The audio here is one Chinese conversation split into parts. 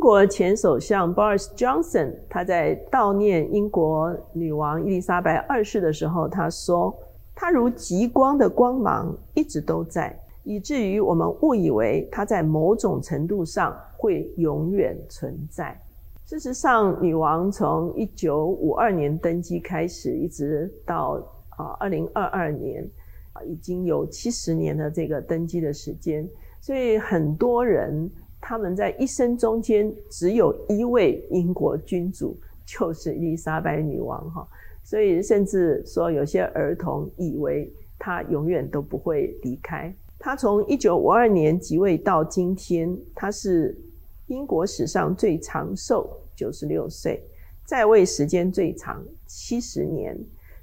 英国前首相 Boris Johnson 他在悼念英国女王伊丽莎白二世的时候，他说：“她如极光的光芒一直都在，以至于我们误以为她在某种程度上会永远存在。”事实上，女王从一九五二年登基开始，一直到啊二零二二年，已经有七十年的这个登基的时间，所以很多人。他们在一生中间只有一位英国君主，就是伊丽莎白女王哈，所以甚至说有些儿童以为她永远都不会离开。她从一九五二年即位到今天，她是英国史上最长寿，九十六岁，在位时间最长七十年，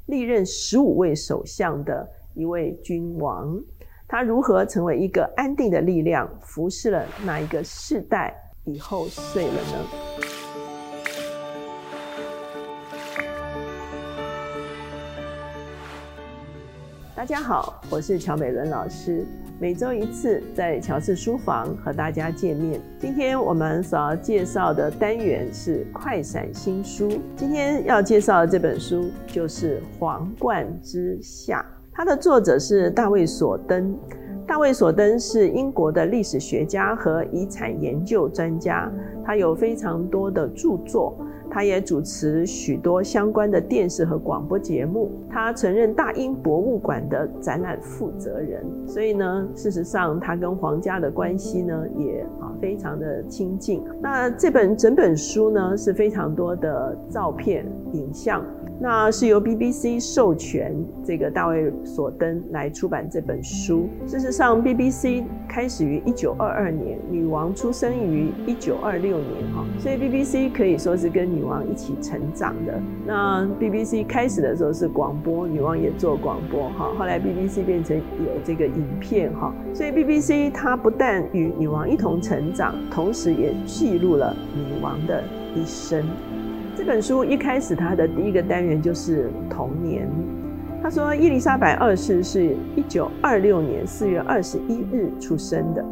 历任十五位首相的一位君王。他如何成为一个安定的力量，服侍了那一个世代以后碎了呢？大家好，我是乔美伦老师，每周一次在乔氏书房和大家见面。今天我们所要介绍的单元是快闪新书，今天要介绍的这本书就是《皇冠之下》。它的作者是大卫·索登。大卫·索登是英国的历史学家和遗产研究专家，他有非常多的著作。他也主持许多相关的电视和广播节目。他曾任大英博物馆的展览负责人，所以呢，事实上他跟皇家的关系呢也啊非常的亲近。那这本整本书呢是非常多的照片、影像。那是由 BBC 授权这个大卫·索登来出版这本书。事实上，BBC 开始于1922年，女王出生于1926年，哈，所以 BBC 可以说是跟女王一起成长的。那 BBC 开始的时候是广播，女王也做广播，哈，后来 BBC 变成有这个影片，哈，所以 BBC 它不但与女王一同成长，同时也记录了女王的一生。这本书一开始，它的第一个单元就是童年。他说，伊丽莎白二世是一九二六年四月二十一日出生的。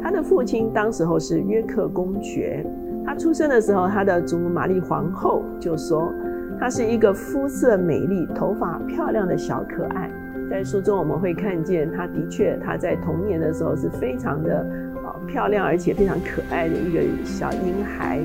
他的父亲当时候是约克公爵。他出生的时候，他的祖母玛丽皇后就说，他是一个肤色美丽、头发漂亮的小可爱。在书中我们会看见，他的确他在童年的时候是非常的啊漂亮，而且非常可爱的一个小婴孩。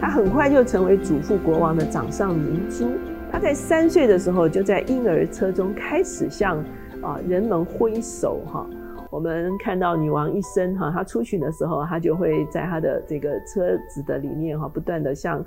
他很快就成为祖父国王的掌上明珠。他在三岁的时候就在婴儿车中开始向啊人们挥手哈。我们看到女王一生哈，她出巡的时候，她就会在她的这个车子的里面哈，不断的向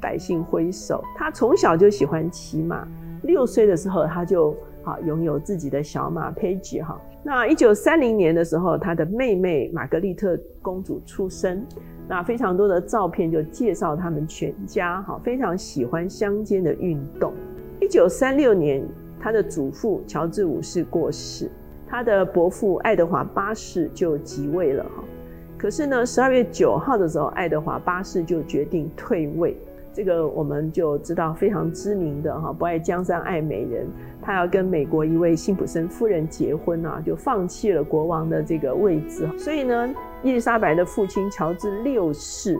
百姓挥手。她从小就喜欢骑马，六岁的时候她就啊拥有自己的小马佩吉哈。那一九三零年的时候，他的妹妹玛格丽特公主出生。那非常多的照片就介绍他们全家哈，非常喜欢乡间的运动。一九三六年，他的祖父乔治五世过世，他的伯父爱德华八世就即位了哈。可是呢，十二月九号的时候，爱德华八世就决定退位。这个我们就知道非常知名的哈，不爱江山爱美人，他要跟美国一位辛普森夫人结婚啊，就放弃了国王的这个位置。所以呢，伊丽莎白的父亲乔治六世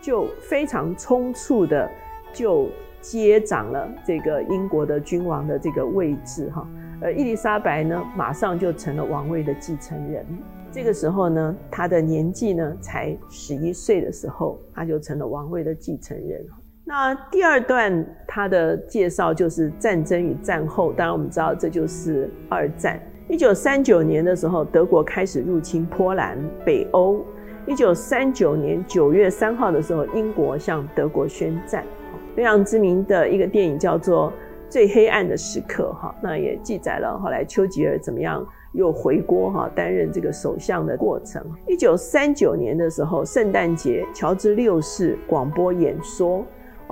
就非常匆促的就接掌了这个英国的君王的这个位置哈，而伊丽莎白呢，马上就成了王位的继承人。这个时候呢，她的年纪呢才十一岁的时候，她就成了王位的继承人。那第二段他的介绍就是战争与战后，当然我们知道这就是二战。一九三九年的时候，德国开始入侵波兰、北欧。一九三九年九月三号的时候，英国向德国宣战。非常知名的一个电影叫做《最黑暗的时刻》哈，那也记载了后来丘吉尔怎么样又回国哈，担任这个首相的过程。一九三九年的时候，圣诞节，乔治六世广播演说。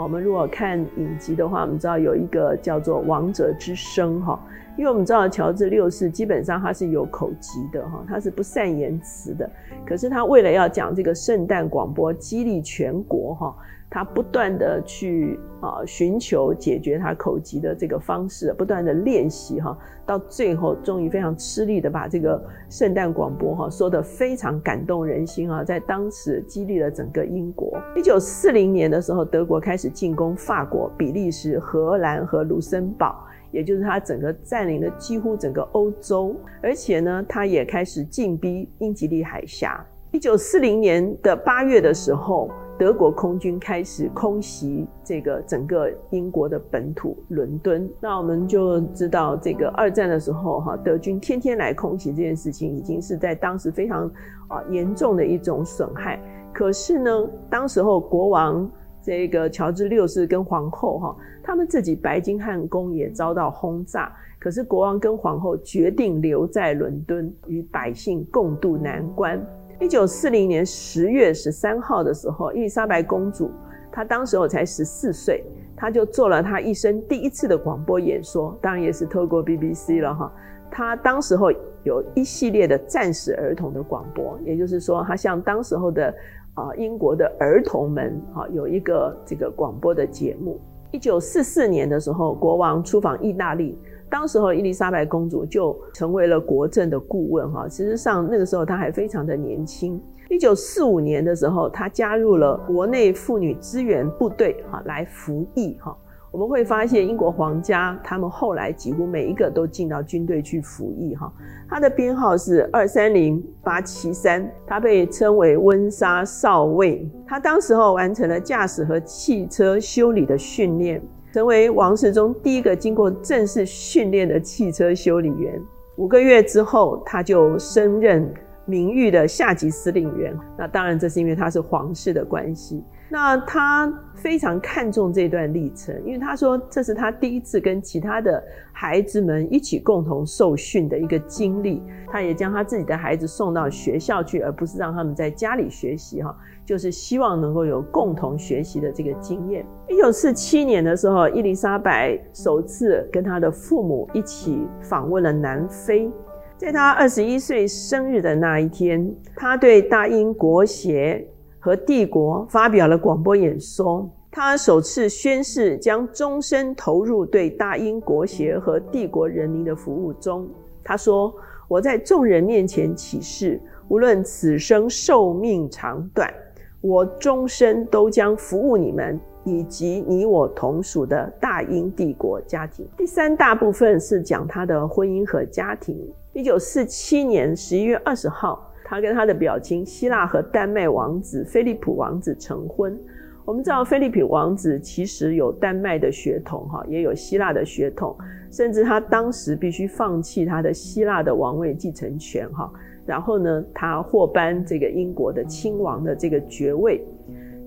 我们如果看影集的话，我们知道有一个叫做《王者之声》哈，因为我们知道乔治六世基本上他是有口疾的哈，他是不善言辞的。可是他为了要讲这个圣诞广播，激励全国哈。他不断的去啊寻求解决他口疾的这个方式，不断的练习哈，到最后终于非常吃力的把这个圣诞广播哈说的非常感动人心啊，在当时激励了整个英国。一九四零年的时候，德国开始进攻法国、比利时、荷兰和卢森堡，也就是他整个占领了几乎整个欧洲，而且呢，他也开始进逼英吉利海峡。一九四零年的八月的时候。德国空军开始空袭这个整个英国的本土伦敦，那我们就知道，这个二战的时候，哈，德军天天来空袭这件事情，已经是在当时非常啊严重的一种损害。可是呢，当时候国王这个乔治六世跟皇后，哈，他们自己白金汉宫也遭到轰炸，可是国王跟皇后决定留在伦敦，与百姓共度难关。一九四零年十月十三号的时候，伊丽莎白公主，她当时候才十四岁，她就做了她一生第一次的广播演说，当然也是透过 BBC 了哈。她当时候有一系列的战时儿童的广播，也就是说，她向当时候的啊英国的儿童们哈有一个这个广播的节目。一九四四年的时候，国王出访意大利。当时候，伊丽莎白公主就成为了国政的顾问哈。实上，那个时候她还非常的年轻。一九四五年的时候，她加入了国内妇女支援部队哈，来服役哈。我们会发现，英国皇家他们后来几乎每一个都进到军队去服役哈。她的编号是二三零八七三，她被称为温莎少尉。她当时候完成了驾驶和汽车修理的训练。成为王室中第一个经过正式训练的汽车修理员。五个月之后，他就升任名誉的下级司令员。那当然，这是因为他是皇室的关系。那他非常看重这段历程，因为他说这是他第一次跟其他的孩子们一起共同受训的一个经历。他也将他自己的孩子送到学校去，而不是让他们在家里学习。哈，就是希望能够有共同学习的这个经验。一九四七年的时候，伊丽莎白首次跟她的父母一起访问了南非。在她二十一岁生日的那一天，她对大英国协。和帝国发表了广播演说，他首次宣誓将终身投入对大英国协和帝国人民的服务中。他说：“我在众人面前起誓，无论此生寿命长短，我终身都将服务你们以及你我同属的大英帝国家庭。”第三大部分是讲他的婚姻和家庭。一九四七年十一月二十号。他跟他的表亲希腊和丹麦王子菲利普王子成婚。我们知道菲利普王子其实有丹麦的血统，哈，也有希腊的血统，甚至他当时必须放弃他的希腊的王位继承权，哈，然后呢，他获颁这个英国的亲王的这个爵位。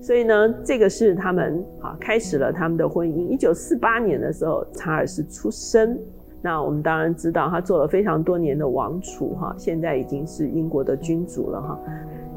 所以呢，这个是他们啊开始了他们的婚姻。一九四八年的时候，查尔斯出生。那我们当然知道，他做了非常多年的王储，哈，现在已经是英国的君主了，哈。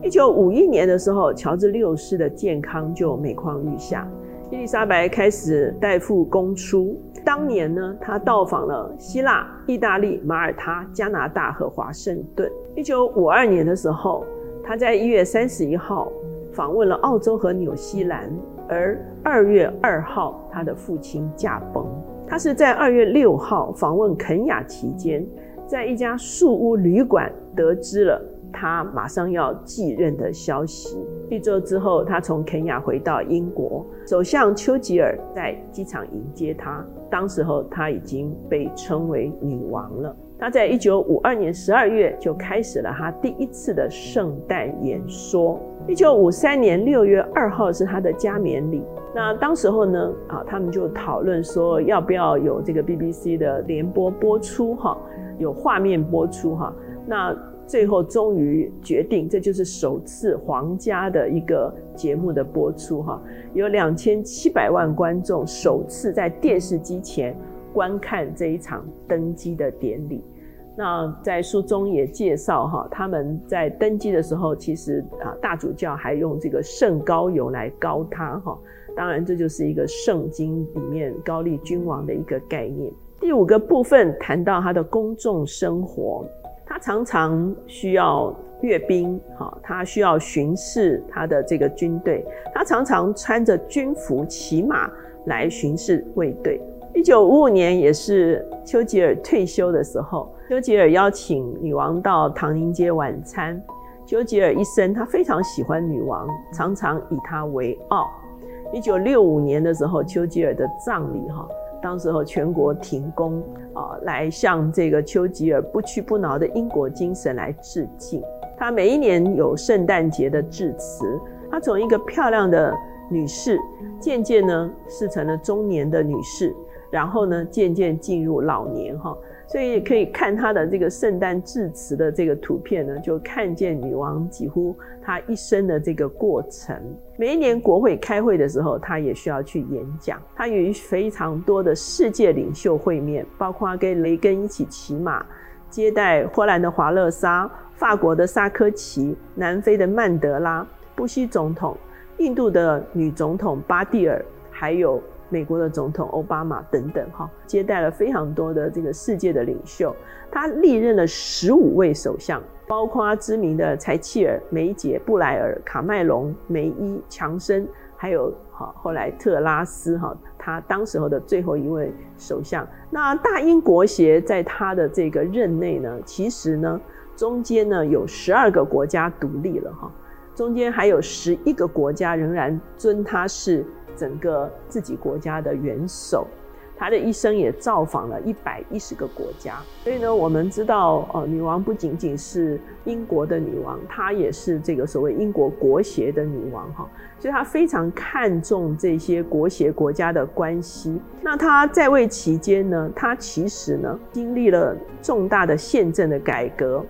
一九五一年的时候，乔治六世的健康就每况愈下，伊丽莎白开始代父公出。当年呢，他到访了希腊、意大利、马耳他、加拿大和华盛顿。一九五二年的时候，他在一月三十一号访问了澳洲和纽西兰，而二月二号，他的父亲驾崩。他是在二月六号访问肯雅期间，在一家树屋旅馆得知了他马上要继任的消息。一周之后，他从肯雅回到英国，首相丘吉尔在机场迎接他。当时候他已经被称为女王了。他在一九五二年十二月就开始了他第一次的圣诞演说。一九五三年六月二号是他的加冕礼。那当时候呢，啊，他们就讨论说要不要有这个 BBC 的联播播出哈，有画面播出哈。那最后终于决定，这就是首次皇家的一个节目的播出哈，有两千七百万观众首次在电视机前观看这一场登基的典礼。那在书中也介绍哈，他们在登基的时候，其实啊，大主教还用这个圣膏油来膏他哈。当然，这就是一个圣经里面高丽君王的一个概念。第五个部分谈到他的公众生活，他常常需要阅兵，哈，他需要巡视他的这个军队，他常常穿着军服骑马来巡视卫队。一九五五年，也是丘吉尔退休的时候，丘吉尔邀请女王到唐宁街晚餐。丘吉尔一生，他非常喜欢女王，常常以她为傲。一九六五年的时候，丘吉尔的葬礼，哈，当时候全国停工啊，来向这个丘吉尔不屈不挠的英国精神来致敬。他每一年有圣诞节的致辞，他从一个漂亮的女士，渐渐呢是成了中年的女士。然后呢，渐渐进入老年哈，所以可以看他的这个圣诞致辞的这个图片呢，就看见女王几乎她一生的这个过程。每一年国会开会的时候，她也需要去演讲。她与非常多的世界领袖会面，包括跟雷根一起骑马，接待荷兰的华勒沙、法国的萨科齐、南非的曼德拉、布希总统、印度的女总统巴蒂尔，还有。美国的总统奥巴马等等，哈，接待了非常多的这个世界的领袖。他历任了十五位首相，包括知名的柴契尔、梅杰、布莱尔、卡麦隆、梅伊、强森，还有哈后来特拉斯，哈，他当时候的最后一位首相。那大英国协在他的这个任内呢，其实呢，中间呢有十二个国家独立了，哈，中间还有十一个国家仍然尊他是。整个自己国家的元首，他的一生也造访了一百一十个国家。所以呢，我们知道，呃，女王不仅仅是英国的女王，她也是这个所谓英国国协的女王，哈。所以她非常看重这些国协国家的关系。那她在位期间呢，她其实呢，经历了重大的宪政的改革。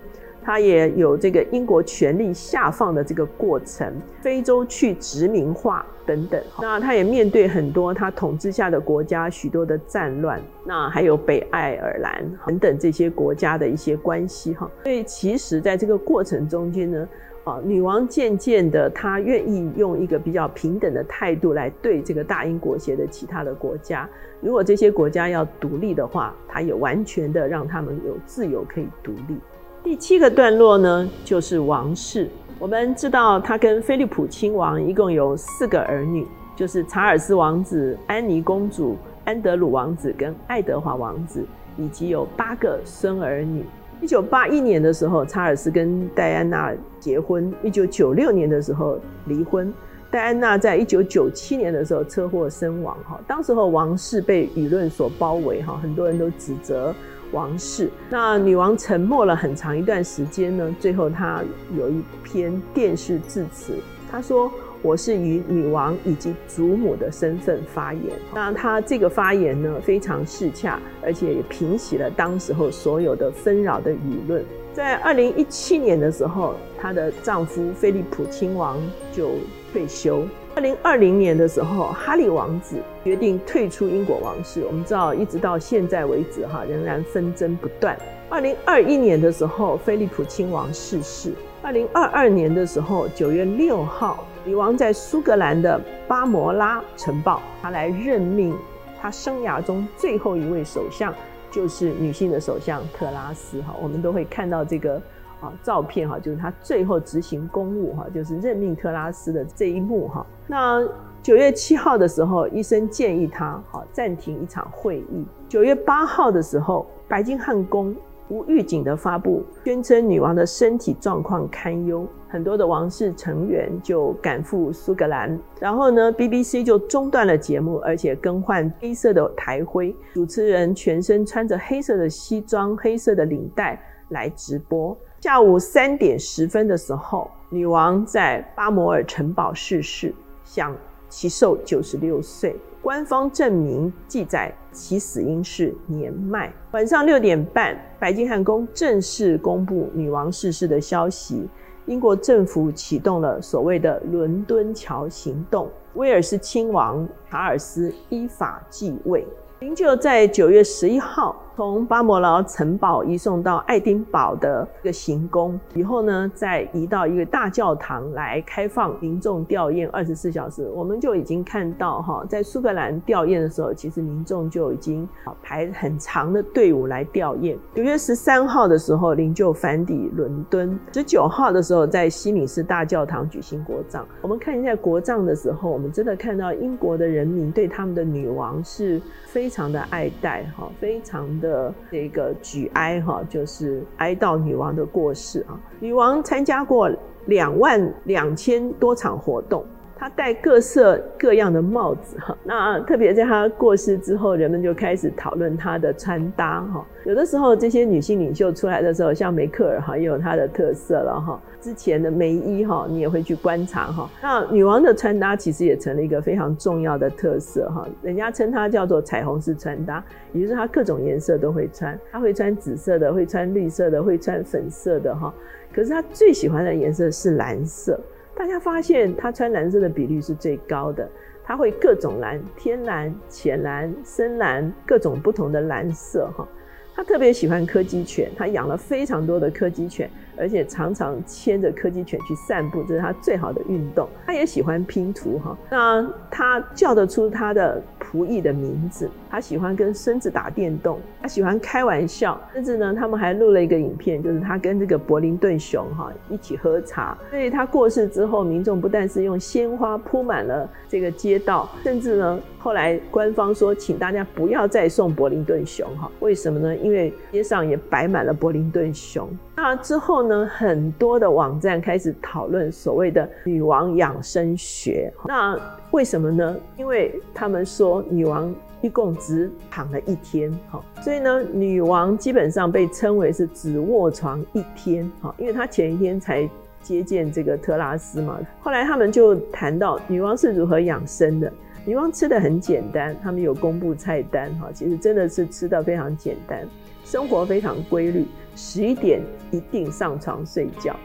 他也有这个英国权力下放的这个过程，非洲去殖民化等等。那他也面对很多他统治下的国家许多的战乱，那还有北爱尔兰等等这些国家的一些关系哈。所以其实在这个过程中间呢，啊，女王渐渐的她愿意用一个比较平等的态度来对这个大英国协的其他的国家。如果这些国家要独立的话，她也完全的让他们有自由可以独立。第七个段落呢，就是王室。我们知道，他跟菲利普亲王一共有四个儿女，就是查尔斯王子、安妮公主、安德鲁王子跟爱德华王子，以及有八个孙儿女。一九八一年的时候，查尔斯跟戴安娜结婚；一九九六年的时候离婚。戴安娜在一九九七年的时候车祸身亡。哈，当时候王室被舆论所包围。哈，很多人都指责。王室，那女王沉默了很长一段时间呢。最后，她有一篇电视致辞，她说：“我是以女王以及祖母的身份发言。”那她这个发言呢，非常适恰，而且也平息了当时候所有的纷扰的舆论。在二零一七年的时候，她的丈夫菲利普亲王就退休。二零二零年的时候，哈利王子决定退出英国王室。我们知道，一直到现在为止，哈，仍然纷争不断。二零二一年的时候，菲利普亲王逝世。二零二二年的时候，九月六号，女王在苏格兰的巴摩拉城堡，她来任命她生涯中最后一位首相，就是女性的首相特拉斯。哈，我们都会看到这个。啊，照片哈，就是他最后执行公务哈，就是任命特拉斯的这一幕哈。那九月七号的时候，医生建议他好暂停一场会议。九月八号的时候，白金汉宫无预警的发布，宣称女王的身体状况堪忧，很多的王室成员就赶赴苏格兰。然后呢，BBC 就中断了节目，而且更换黑色的台徽，主持人全身穿着黑色的西装、黑色的领带来直播。下午三点十分的时候，女王在巴摩尔城堡逝世，享其寿九十六岁。官方证明记载其死因是年迈。晚上六点半，白金汉宫正式公布女王逝世的消息。英国政府启动了所谓的“伦敦桥行动”，威尔士亲王查尔斯依法继位。灵柩在九月十一号从巴摩劳城堡移送到爱丁堡的一个行宫以后呢，再移到一个大教堂来开放民众吊唁二十四小时。我们就已经看到哈，在苏格兰吊唁的时候，其实民众就已经排很长的队伍来吊唁。九月十三号的时候，灵柩返抵伦敦；十九号的时候，在西敏寺大教堂举行国葬。我们看一下国葬的时候，我们真的看到英国的人民对他们的女王是非常的爱戴哈，非常的。的这个举哀哈，就是哀悼女王的过世啊。女王参加过两万两千多场活动。她戴各色各样的帽子哈，那特别在她过世之后，人们就开始讨论她的穿搭哈。有的时候这些女性领袖出来的时候，像梅克尔哈也有她的特色了哈。之前的梅伊哈，你也会去观察哈。那女王的穿搭其实也成了一个非常重要的特色哈。人家称它叫做彩虹式穿搭，也就是她各种颜色都会穿。她会穿紫色的，会穿绿色的，会穿粉色的哈。可是她最喜欢的颜色是蓝色。大家发现它穿蓝色的比例是最高的，它会各种蓝，天蓝、浅蓝、深蓝，各种不同的蓝色哈。它特别喜欢柯基犬，它养了非常多的柯基犬。而且常常牵着柯基犬去散步，这是他最好的运动。他也喜欢拼图哈，那他叫得出他的仆役的名字。他喜欢跟孙子打电动，他喜欢开玩笑，甚至呢，他们还录了一个影片，就是他跟这个柏林顿熊哈一起喝茶。所以他过世之后，民众不但是用鲜花铺满了这个街道，甚至呢，后来官方说，请大家不要再送柏林顿熊哈。为什么呢？因为街上也摆满了柏林顿熊。那之后呢？很多的网站开始讨论所谓的女王养生学。那为什么呢？因为他们说女王一共只躺了一天，哈，所以呢，女王基本上被称为是只卧床一天，哈，因为她前一天才接见这个特拉斯嘛。后来他们就谈到女王是如何养生的。女王吃的很简单，他们有公布菜单，哈，其实真的是吃的非常简单。生活非常规律，十一点一定上床睡觉。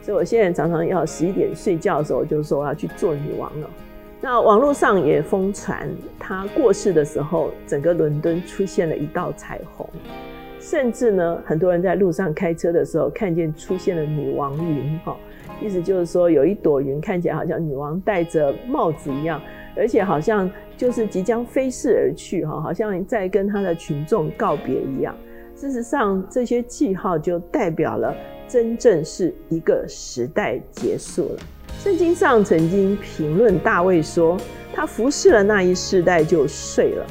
所以我现在常常要十一点睡觉的时候，就说要去做女王了。那网络上也疯传，她过世的时候，整个伦敦出现了一道彩虹，甚至呢，很多人在路上开车的时候，看见出现了女王云。哈，意思就是说，有一朵云看起来好像女王戴着帽子一样，而且好像就是即将飞逝而去。哈，好像在跟她的群众告别一样。事实上，这些记号就代表了真正是一个时代结束了。圣经上曾经评论大卫说：“他服侍了那一世代就睡了。”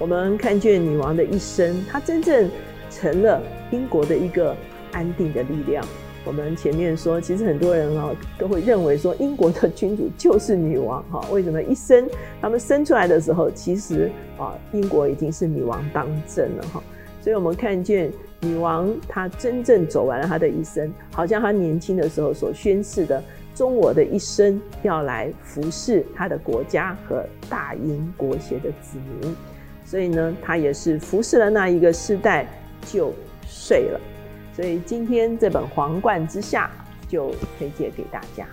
我们看见女王的一生，她真正成了英国的一个安定的力量。我们前面说，其实很多人啊都会认为说，英国的君主就是女王哈？为什么一生他们生出来的时候，其实啊，英国已经是女王当政了哈？所以，我们看见女王她真正走完了她的一生，好像她年轻的时候所宣誓的“终我的一生要来服侍她的国家和大英国协的子民”。所以呢，她也是服侍了那一个世代就睡了。所以今天这本《皇冠之下》就推荐给大家。